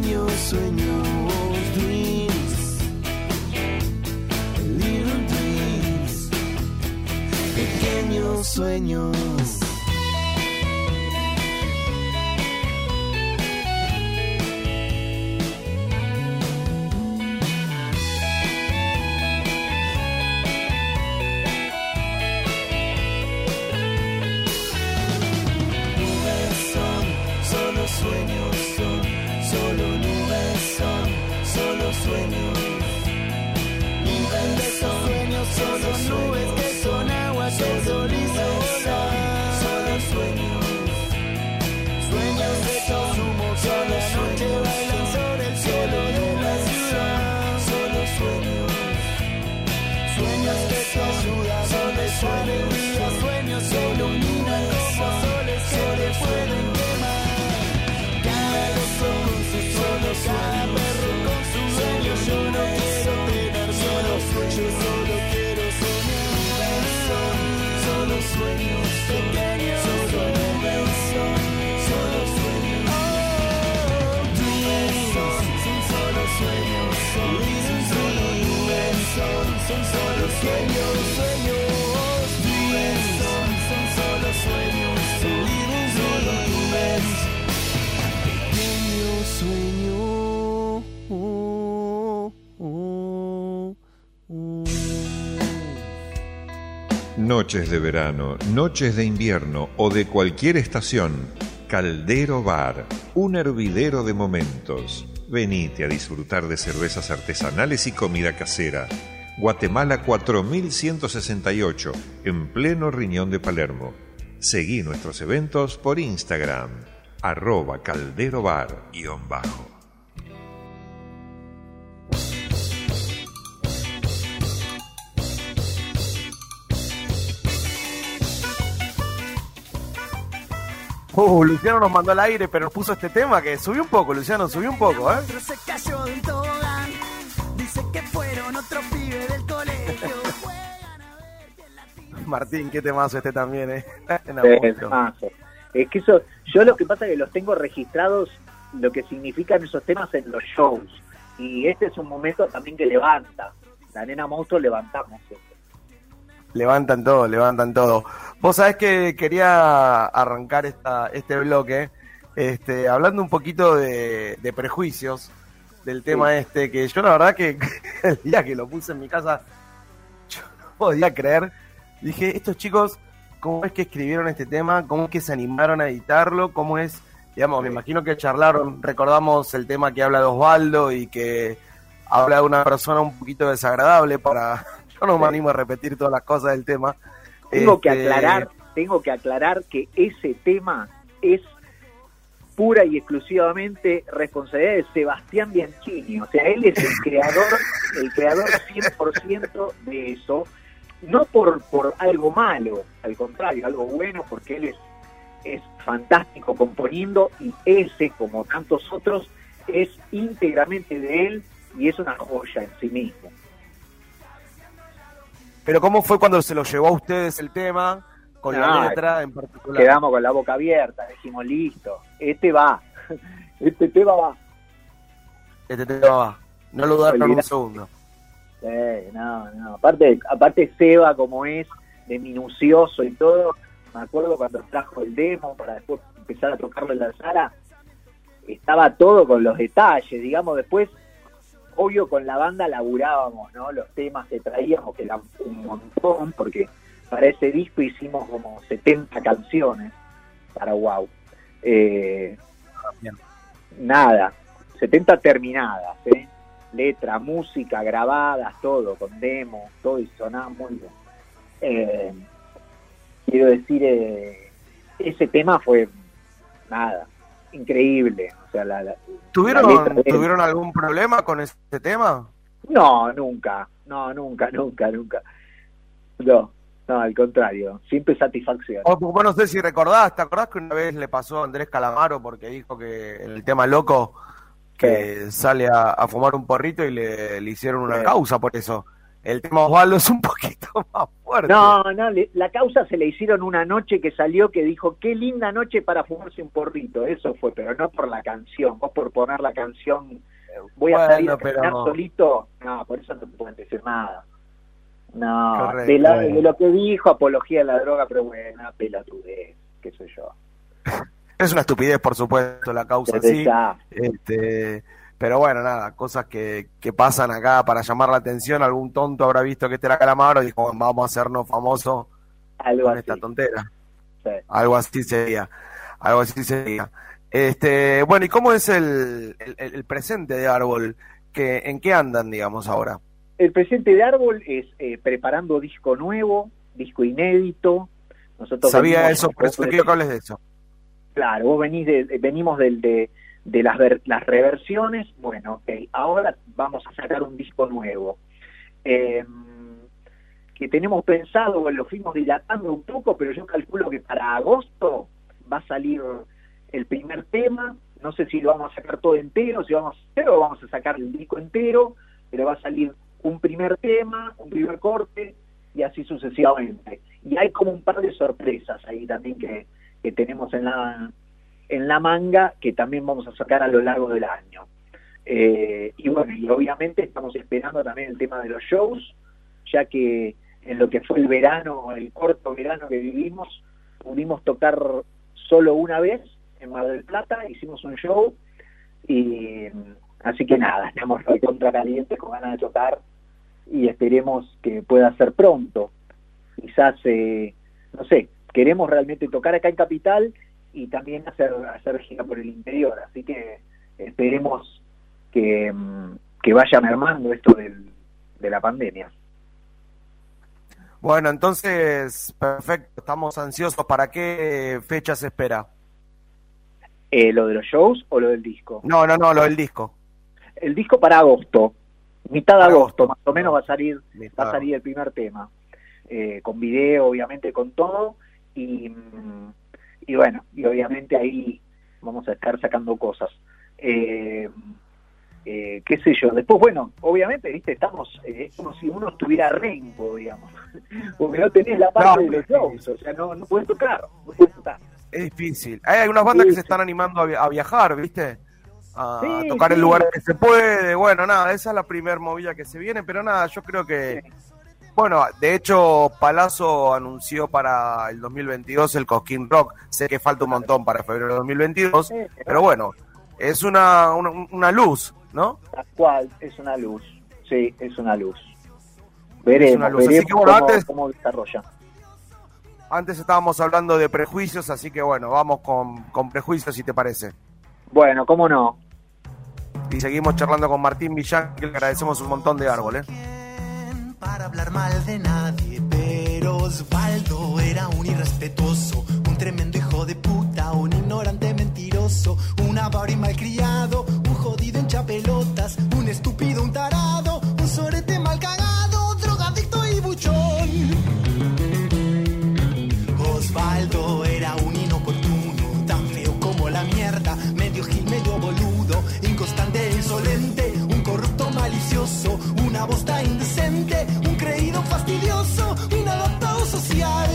Pequeños sueños, dreams, little dreams, pequeños sueños. Noches de verano, noches de invierno o de cualquier estación. Caldero Bar, un hervidero de momentos. Venite a disfrutar de cervezas artesanales y comida casera. Guatemala 4168, en pleno riñón de Palermo. Seguí nuestros eventos por Instagram, arroba caldero Uh, Luciano nos mandó al aire, pero nos puso este tema que subió un poco, Luciano, subió un poco, ¿eh? Se cayó de un tobogán. Dice que fueron del colegio. <laughs> Martín, qué temazo este también, ¿eh? <laughs> Eh. Es que eso, yo lo que pasa es que los tengo registrados, lo que significan esos temas en los shows. Y este es un momento también que levanta. La nena monstruo levantamos. Levantan todo, levantan todo. Vos sabés que quería arrancar esta, este bloque este, hablando un poquito de, de prejuicios del tema este, que yo la verdad que <laughs> el día que lo puse en mi casa, yo no podía creer. Dije, estos chicos, ¿cómo es que escribieron este tema? ¿Cómo es que se animaron a editarlo? ¿Cómo es? Digamos, me imagino que charlaron, recordamos el tema que habla de Osvaldo y que habla de una persona un poquito desagradable para... Yo no me animo a repetir todas las cosas del tema. Tengo que Este, aclarar, tengo que aclarar que ese tema es pura y exclusivamente responsabilidad de Sebastián Bianchini. O sea, él es el <laughs> creador, el creador 100% de eso. No por, por algo malo, al contrario, algo bueno, porque él es, es fantástico componiendo y ese, como tantos otros, es íntegramente de él y es una joya en sí mismo. Pero ¿cómo fue cuando se lo llevó a ustedes el tema? Con la letra en particular. Quedamos con la boca abierta, dijimos listo, este va, <laughs> este tema va. Este tema va. No lo dudaron un Olvidá- segundo. Eh, no, no. Aparte, aparte Seba como es, de minucioso y todo, me acuerdo cuando trajo el demo para después empezar a tocarlo en la sala, estaba todo con los detalles, digamos, después, obvio con la banda laburábamos, ¿no? Los temas que traíamos, que eran un montón, porque para ese disco hicimos como 70 canciones para Wow. Eh, Bien. nada, 70 terminadas, ¿eh? letra, música, grabadas, todo, con demo, todo y sonaba muy bien. Eh, quiero decir, eh, ese tema fue nada, increíble. O sea, la, la- ¿Tuvieron, ¿Tuvieron algún problema con este tema? No, nunca, no, nunca, nunca, nunca. No, no, al contrario, siempre satisfacción. O, vos no sé si recordás, ¿te acordás que una vez le pasó a Andrés Calamaro porque dijo que el tema loco que sale a, a fumar un porrito y le, le hicieron una causa por eso? El tema Osvaldo es un poquito <laughs> más fuerte. No, no, le- la causa se le hicieron una noche que salió que dijo, qué linda noche para fumarse un porrito. Eso fue, pero no por la canción. Vos por poner la canción, voy a salir a pero- solito. No, por eso no te pueden decir nada. No, Correcto. de, la- de lo que dijo, apología de la droga, pero bueno, pelotudez, qué sé yo. <laughs> Es una estupidez, por supuesto, la causa sí. Este, pero bueno, nada, cosas que, que pasan acá para llamar la atención. Algún tonto habrá visto que este era Calamaro y dijo, "Bueno, vamos a hacernos famosos Algo con así. esta tontera. sí. Algo así sería. Algo así sería. Este, bueno, ¿y cómo es el, el, el presente de Árbol? que ¿En qué andan, digamos, ahora? El presente de Árbol es eh, preparando disco nuevo, disco inédito. Nosotros Sabía eso, por eso quiero que hables de eso. Claro, vos venís de- venimos del, de, de las, ver- las reversiones. Bueno, ok, ahora vamos a sacar un disco nuevo. Eh, que tenemos pensado, lo fuimos dilatando un poco, pero yo calculo que para agosto va a salir el primer tema. No sé si lo vamos a sacar todo entero, si vamos a o vamos a sacar el disco entero, pero va a salir un primer tema, un primer corte y así sucesivamente. Y hay como un par de sorpresas ahí también que, que tenemos en la, en la manga que también vamos a sacar a lo largo del año. Eh, y bueno, y obviamente estamos esperando también el tema de los shows, ya que en lo que fue el verano, el corto verano que vivimos, pudimos tocar solo una vez en Mar del Plata, hicimos un show y así que nada, estamos contra calientes con ganas de tocar y esperemos que pueda ser pronto. Quizás, eh, no sé, queremos realmente tocar acá en Capital y también hacer, hacer gira por el interior, así que esperemos que, mm, que vaya mermando esto del, de la pandemia. Bueno, entonces, perfecto, estamos ansiosos. ¿Para qué fecha se espera? Eh, ¿Lo de los shows o lo del disco? No, no, no, lo del disco. El disco para agosto, mitad de agosto, agosto. más o menos va a salir, Mitad. va a salir el primer tema, eh, con video, obviamente, con todo, y, mm, y bueno, y obviamente ahí vamos a estar sacando cosas. Eh, eh, qué sé yo, después, bueno, obviamente, viste, estamos, eh, es como si uno estuviera rengo, digamos, <laughs> porque no tenés la parte No, de los shows, o sea, no, no puedes tocar, no puedes tocar. Es difícil. Hay algunas bandas Sí, que se están animando a, vi- a viajar, ¿viste? A Sí, tocar sí. en lugares que se puede. Bueno, nada, esa es la primer movida que se viene, pero nada, yo creo que. Bueno, de hecho, Palazzo anunció para el 2022 el Cosquín Rock. Sé que falta un montón para febrero de 2022, Sí, pero bueno, es una, una, una luz, ¿no? Tal cual, es una luz. Sí, es una luz. Veremos, una luz. Así veremos que, bueno, cómo, antes- cómo desarrolla. Antes estábamos hablando de prejuicios, así que bueno, vamos con, con prejuicios, si te parece. Bueno, cómo no. Y seguimos charlando con Martín Villán, que le agradecemos un montón de árbol, ¿eh? Para hablar mal de nadie, pero Osvaldo era un irrespetuoso, un tremendo hijo de puta, un ignorante mentiroso, un avaro y malcriado, un jodido hincha pelotas, un estúpido, un tarado, un sorete mal cagado, drogadicto y buchón. Osvaldo era un inoportuno, tan feo como la mierda, medio gil, medio boludo, inconstante e insolente, un corrupto malicioso, una bosta indecente, un creído fastidioso, un adaptado social.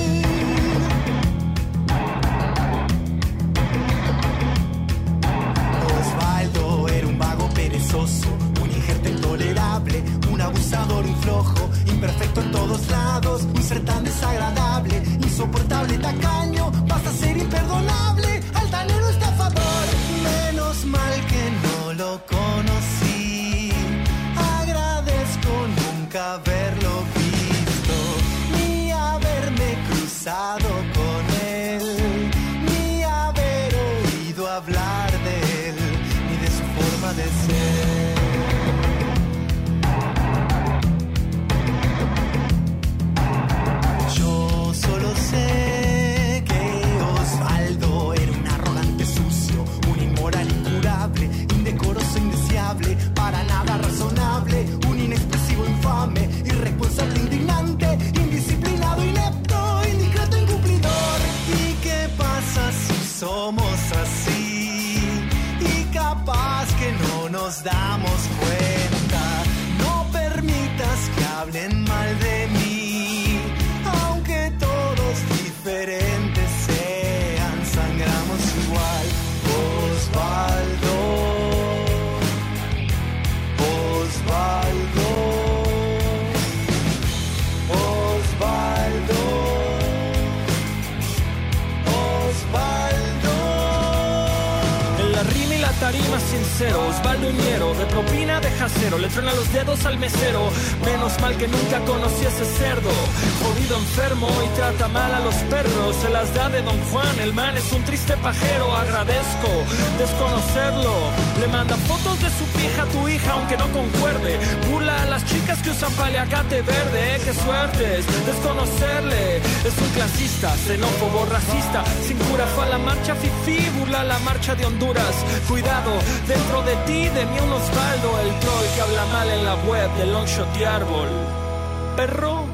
Osvaldo era un vago perezoso, un injerto intolerable, un abusador, un flojo, imperfecto en todos lados, un ser tan desagradable, insoportable, tacaño, vas a ser imperdonable, altanero estafador. Menos mal que no lo conocí, desconocerle. Es un clasista, xenófobo, racista. Sin cura fue a la marcha fifi, burla la marcha de Honduras. Cuidado, dentro de ti, de mí un Osvaldo, el troll que habla mal en la web de Longshot y Árbol. Perro.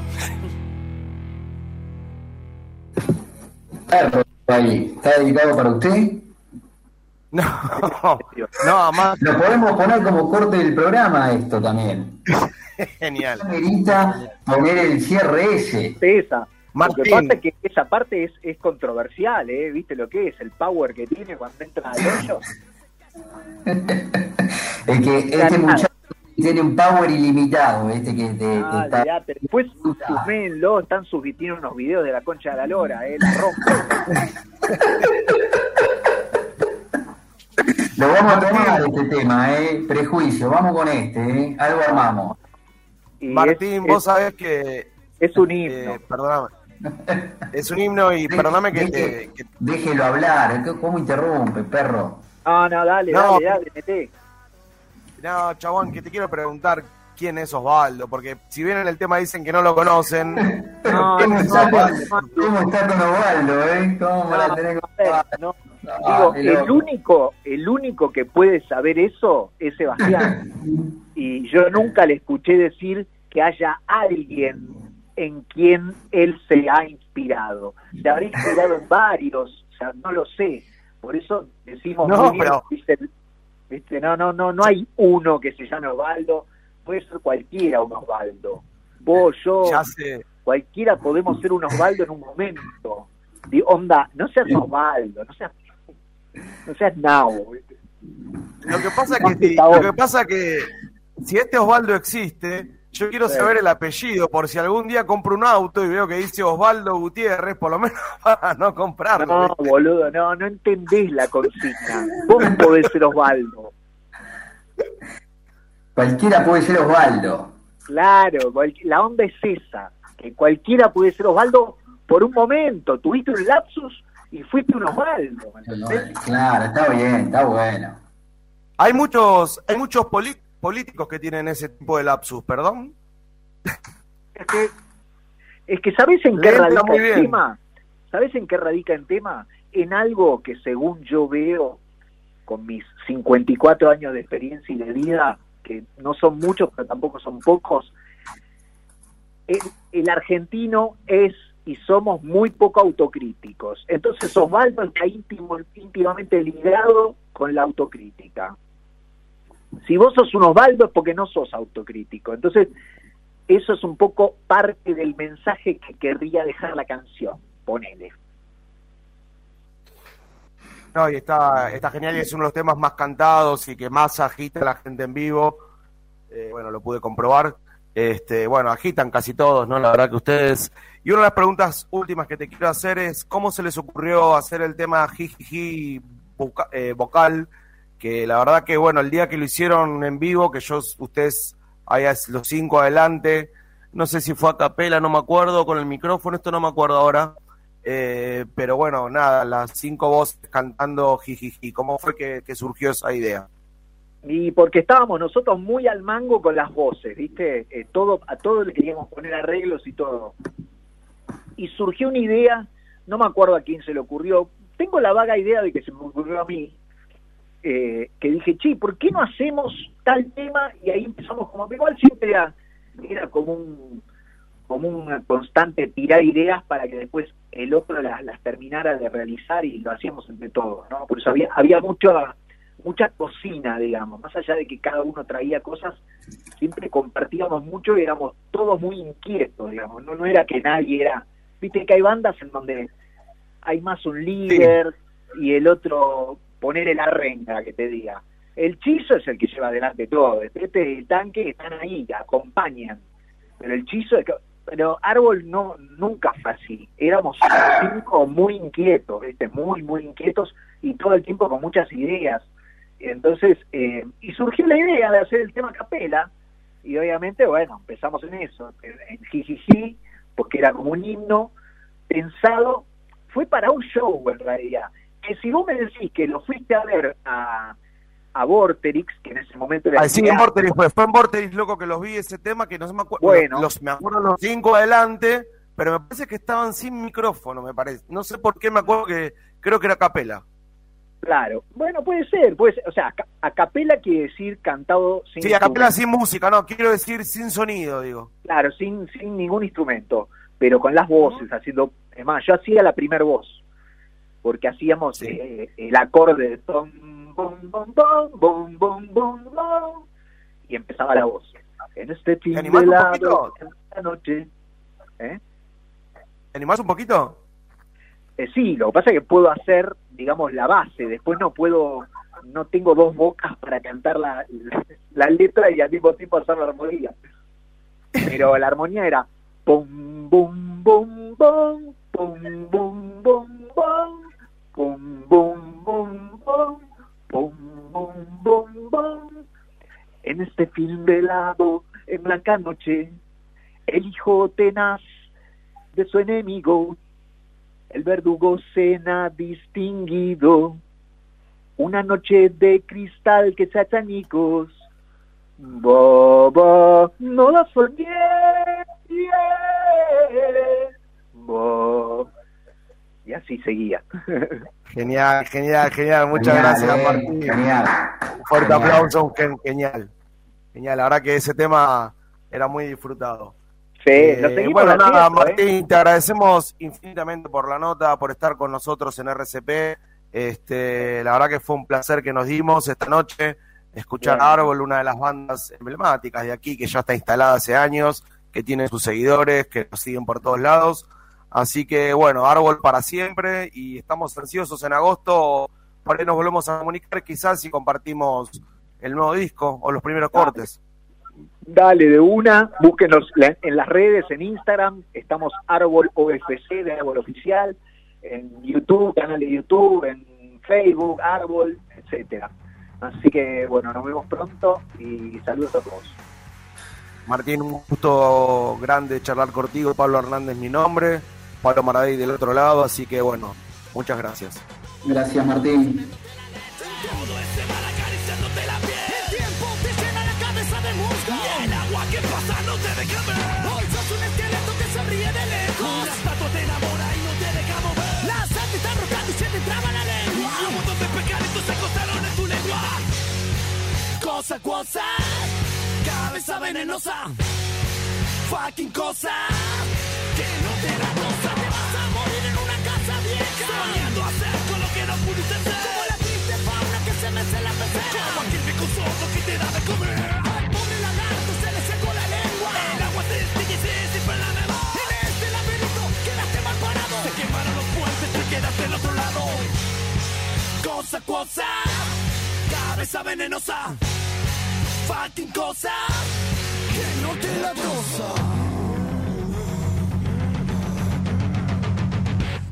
Perro, ahí. ¿Está dedicado para usted? No, no, más. Lo podemos poner como corte del programa esto también. <laughs> <laughs> Genial. Amerita poner el cierre ese. Esa. Lo que Martín. pasa es que esa parte es, es controversial, ¿eh? ¿Viste lo que es? El power que tiene cuando entra al hoyo. <laughs> Es que este muchacho tiene un power ilimitado, este que te, Ah, está... Después, suménlo, están sus, tiene unos videos de la concha de la lora, ¿eh? La rompe. <laughs> Lo vamos a tomar este tema, ¿eh? Prejuicio, vamos con este, ¿eh? Algo armamos. Y Martín, es- vos es- sabés que. Es un eh, himno. perdóname. Es un himno y perdóname que, Deje- te- que- Déjelo hablar, ¿eh? ¿cómo interrumpe, perro? No, no, dale, No. dale, dale, meté. No, chabón, que te quiero preguntar quién es Osvaldo, porque si bien en el tema dicen que no lo conocen. <laughs> ¿Cómo está con Osvaldo, eh? ¿Cómo la tenés con no, Osvaldo? Ah, Digo, qué el único, el único que puede saber eso es Sebastián. <laughs> y yo nunca le escuché decir que haya alguien en quien él se ha inspirado. Se habrá inspirado en varios, o sea, no lo sé. Por eso decimos No, pero- ¿viste? No, no, no, no hay uno que se llame Osvaldo, puede ser cualquiera un Osvaldo. Vos, yo, Ya sé. cualquiera podemos ser un Osvaldo en un momento. Onda, no seas Osvaldo, no seas, no seas Nao. ¿viste? Lo que pasa que si, lo que pasa que si este Osvaldo existe, yo quiero Sí. saber el apellido por si algún día compro un auto y veo que dice Osvaldo Gutiérrez, por lo menos <laughs> para no comprarlo. No, boludo, no, no entendés la consigna. Vos podés ser Osvaldo. Cualquiera puede ser Osvaldo. Claro, la onda es esa, que cualquiera puede ser Osvaldo por un momento. Tuviste un lapsus y fuiste un Osvaldo. ¿me entendés? Claro, está bien, está bueno. Hay muchos, hay muchos políticos que tienen ese tipo de lapsus, perdón. Es que, es que ¿sabés en qué radica muy el tema? ¿Sabés en qué radica el tema? En algo que según yo veo con mis 54 años de experiencia y de vida, que no son muchos, pero tampoco son pocos, el, el argentino es y somos muy poco autocríticos. Entonces Osvaldo está íntimamente ligado con la autocrítica. Si vos sos un Osvaldo es porque no sos autocrítico. Entonces, eso es un poco parte del mensaje que querría dejar la canción. Ponele. No, y está, está genial y es uno de los temas más cantados y que más agita a la gente en vivo. Eh, bueno, lo pude comprobar. Este, bueno, agitan casi todos, ¿no? La verdad que ustedes. Y una de las preguntas últimas que te quiero hacer es: ¿cómo se les ocurrió hacer el tema jijiji eh, vocal? Que la verdad que, bueno, el día que lo hicieron en vivo, que yo, ustedes, es los cinco adelante, no sé si fue a capela, no me acuerdo, con el micrófono, esto no me acuerdo ahora. Eh, pero bueno, nada, las cinco voces cantando jijiji. ¿Cómo fue que, que surgió esa idea? Y porque estábamos nosotros muy al mango con las voces, ¿viste? Eh, todo, a todo le queríamos poner arreglos y todo. Y surgió una idea, no me acuerdo a quién se le ocurrió, tengo la vaga idea de que se me ocurrió a mí, eh, que dije, che, ¿por qué no hacemos tal tema? Y ahí empezamos como, igual siempre era, era como un como una constante tirar ideas para que después el otro las, terminara de realizar y lo hacíamos entre todos, ¿no? Por eso había, había mucha, mucha cocina, digamos, más allá de que cada uno traía cosas, siempre compartíamos mucho y éramos todos muy inquietos, digamos, no, no era que nadie era, viste que hay bandas en donde hay más un líder y el otro poner el arrenga que te diga. El chizo es el que lleva adelante todo, este el tanque están ahí, acompañan, pero el chizo es que- pero Árbol no nunca fue así. Éramos cinco muy inquietos, ¿viste? muy, muy inquietos y todo el tiempo con muchas ideas. Entonces, eh, y surgió la idea de hacer el tema capela, y obviamente, bueno, empezamos en eso, en Jijiji, porque era como un himno pensado, fue para un show en realidad. Que si vos me decís que lo fuiste a ver a, a Vorterix, que en ese momento era. Ah, sí, en Vorterix fue, fue en Vorterix, loco, que los vi ese tema, que no se me acuerdo. Bueno. Los, me acuerdo los cinco adelante, pero me parece que estaban sin micrófono, me parece. No sé por qué me acuerdo que creo que era capela. Claro, bueno, puede ser, puede ser. O sea, a, ca- a capela quiere decir cantado sin. Sí, a capela sin música, no, quiero decir sin sonido, digo. Claro, sin, sin ningún instrumento, pero con las voces, haciendo. Es más, yo hacía la primer voz, porque hacíamos Sí. eh, el acorde de tom, bom, bom, bom, bom, bom, bom, y empezaba la voz. En este de un la, noche. ¿Eh? ¿Te animás un poquito? Eh, sí, lo que pasa es que puedo hacer, digamos, la base, después no puedo, no tengo dos bocas para cantar la, <laughs> la letra y al mismo tiempo hacer la armonía. Pero la armonía era pum, bum, bum, bum, pum, bum, bum, bum, pum, bum, bum, bum, pum, bum, bum, bum. En este film velado, en blanca noche, el hijo tenaz de su enemigo el verdugo cena distinguido, una noche de cristal que se hace añicos. Bobo, no la soñé. yeah. Bo. Y así seguía. <laughs> Genial, genial, genial. Muchas Genial, gracias, eh, Martín. Genial. Un fuerte Genial. aplauso, genial. Genial, la verdad que ese tema era muy disfrutado. Sí, Eh, lo seguimos bueno, nada, ¿eh? Martín, te agradecemos infinitamente por la nota, por estar con nosotros en RCP. Este, la verdad que fue un placer que nos dimos esta noche, escuchar Bueno. a Árbol, una de las bandas emblemáticas de aquí, que ya está instalada hace años, que tiene sus seguidores, que nos siguen por todos lados. Así que bueno, Árbol para siempre y estamos ansiosos en agosto, por ahí nos volvemos a comunicar quizás si compartimos el nuevo disco o los primeros cortes. Dale de una, búsquenos en las redes, en Instagram, estamos Árbol OFC de Árbol Oficial, en YouTube, canal de YouTube, en Facebook, Árbol, etcétera. Así que bueno, nos vemos pronto y saludos a todos. Martín, un gusto grande charlar contigo. Pablo Hernández, mi nombre. Pablo Maradei del otro lado. Así que bueno, muchas gracias. Gracias, Martín. Cosa, cosa. Cabeza venenosa. Fucking cosa. Que no te da cosa. Te vas a morir en una casa vieja. Soñando hacer con lo que no pudiste hacer. Como la triste fauna que se mece en la pecera. Como aquel viejo sordo que te da de comer. Al pobre lagarto se le secó la lengua. El agua te disipa en la neva. En este laberinto quedaste mal parado. Se quemaron los puentes y quedaste del otro lado. Cosa, cosa. Cabeza venenosa. Cosa. Que no te cosa.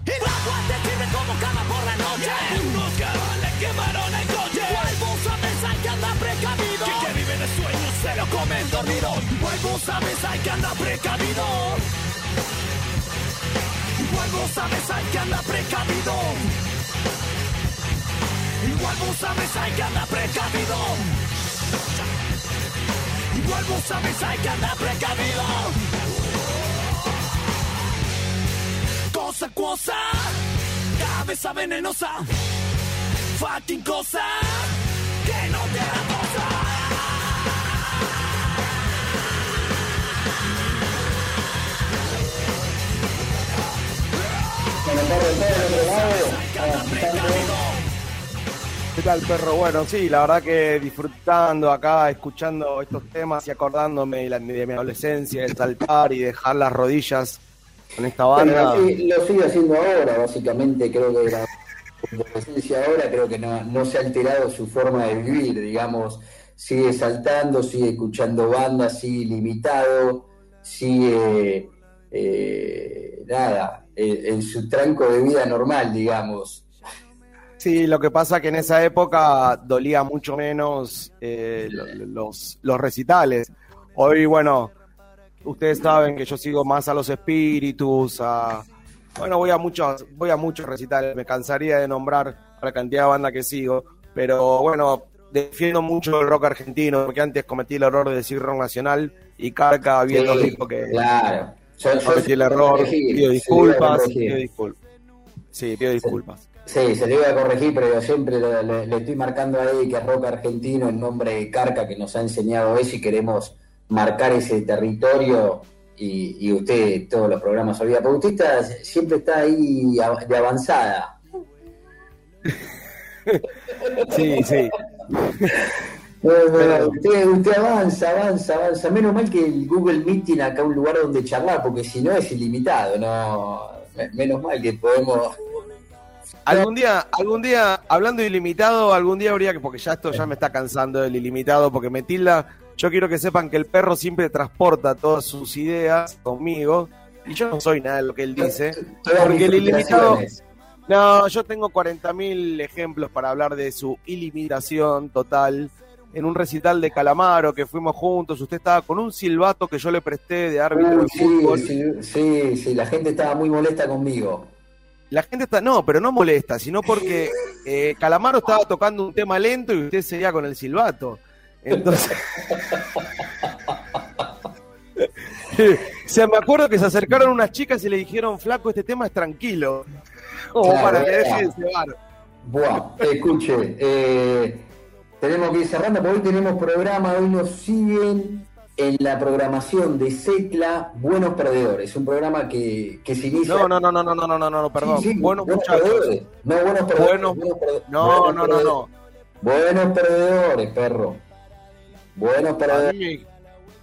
El agua te sirve como cama por la noche. Unos cabales quemaron el coche. Igual vos sabes, hay que andar precavido. Que que vive de sueños se lo comen dormido. Igual vos sabes, hay que andar precavido. Igual vos sabes, hay que andar precavido. Igual vos sabes, hay que andar precavido. Vos sabes, hay que andar precavido. Cosa, cosa, cabeza venenosa, fucking cosa, que no te da cosa. Bueno, Perro, todo del otro lado. ¿Qué tal, perro? Bueno, sí, la verdad que disfrutando acá, escuchando estos temas y acordándome de, la- de mi adolescencia, de saltar y dejar las rodillas con esta banda. Bueno, sí, lo sigue haciendo ahora, básicamente creo que la adolescencia ahora creo que no, no se ha alterado su forma de vivir, digamos, sigue saltando, sigue escuchando bandas, sigue limitado, sigue eh, nada, en su tranco de vida normal, digamos. Sí, lo que pasa que en esa época dolía mucho menos eh, lo- los, los recitales. Hoy, bueno, ustedes saben que yo sigo más a los espíritus, a bueno, voy a muchos, voy a muchos recitales, me cansaría de nombrar la cantidad de banda que sigo, pero bueno, defiendo mucho el rock argentino, porque antes cometí el error de decir rock nacional y Carca viendo Sí, dijo que claro. Yo- yo cometí el a error, pido a disculpas, corregir. pido disculpas. Sí, pido disculpas. Sí, se le iba a corregir, pero yo siempre le, le- le estoy marcando ahí que es rock argentino en nombre de Carca, que nos ha enseñado eso y queremos marcar ese territorio. Y, y usted, todos los programas olvida, está- siempre está ahí de avanzada. <laughs> Sí, sí. No, usted, usted avanza, avanza, avanza. Menos mal que el Google Meet tiene acá un lugar donde charlar, porque si no es ilimitado, no. Me- Menos mal que podemos. Algún día, algún día, hablando de ilimitado, algún día habría que, porque ya esto ya me está cansando del ilimitado, porque me tilda, yo quiero que sepan que el perro siempre transporta todas sus ideas conmigo, y yo no soy nada de lo que él dice, porque el ilimitado, no, yo tengo 40.000 ejemplos para hablar de su ilimitación total. En un recital de Calamaro que fuimos juntos, usted estaba con un silbato que yo le presté de árbitro de fútbol. sí, sí, la gente estaba muy molesta conmigo. La gente está, no, pero no molesta, sino porque eh, Calamaro estaba tocando un tema lento y usted seguía con el silbato. Entonces. <laughs> o sea, me acuerdo que se acercaron unas chicas y le dijeron, flaco, este tema es tranquilo. Como Claro, para que deje de. Buah, escuche, eh, tenemos que ir cerrando, porque hoy tenemos programa, hoy nos siguen en la programación de Secla Buenos Perdedores, un programa que, que se inicia... No, no, no, no, no, no, no, no, perdón. Sí, sí, buenos, Perdedores. No, buenos perdedores. Bueno, buenos. No, no, no, no. Buenos perdedores, perro. Buenos perdedores.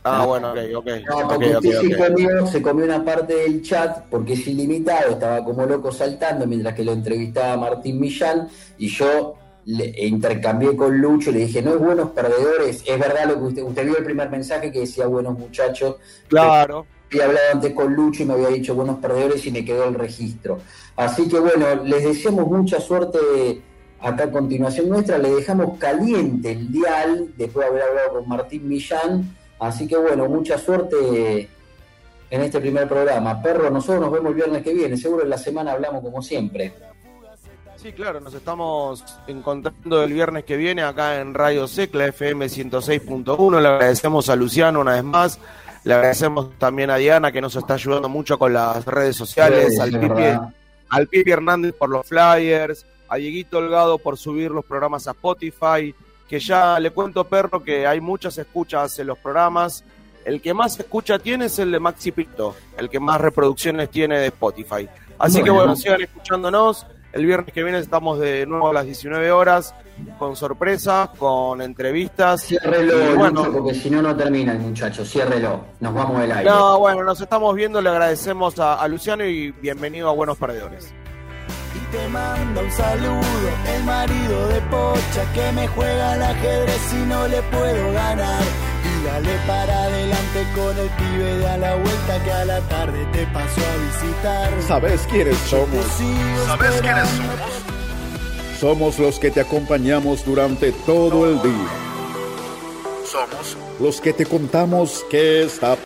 Ah, bueno, ok, ok. Ah, no, porque okay, usted se. Comió, se, comió, una parte del chat porque es ilimitado, estaba como loco saltando mientras que lo entrevistaba Martín Millán y yo le intercambié con Lucho y le dije, no es buenos perdedores, es verdad lo que usted, usted vio el primer mensaje que decía buenos muchachos, Claro. había hablado antes con Lucho y me había dicho buenos perdedores y me quedó el registro. Así que bueno, les deseamos mucha suerte acá a continuación nuestra, le dejamos caliente el dial después de haber hablado con Martín Millán, así que bueno, mucha suerte en este primer programa. Perro, nosotros nos vemos el viernes que viene, seguro en la semana hablamos como siempre. Sí, claro, nos estamos encontrando el viernes que viene acá en Radio Secla FM 106.1. Le agradecemos a Luciano una vez más. Le agradecemos también a Diana que nos está ayudando mucho con las redes sociales, Sí, al, Pipi, verdad. al Pipi Hernández por los flyers, a Dieguito Holgado por subir los programas a Spotify, que ya le cuento, perro, que hay muchas escuchas en los programas. El que más escucha tiene es el de Maxi Pito, el que más reproducciones tiene de Spotify. Así que bueno, sigan escuchándonos. El viernes que viene estamos de nuevo a las 19 horas con sorpresas, con entrevistas. Ciérrelo, bueno, Lucho, porque si no, no termina el muchacho. Ciérrelo, nos vamos del aire. no, bueno, nos estamos viendo, le agradecemos a, a Luciano y bienvenido a Buenos Perdedores. Y te manda un saludo el marido de Pocha que me juega al ajedrez y no le puedo ganar. Dale para adelante con el pibe de a la vuelta que a la tarde te pasó a visitar. ¿Sabes quiénes somos? ¿Sabes quiénes esperando. Somos los que te acompañamos durante todo el día. Somos los que te contamos qué está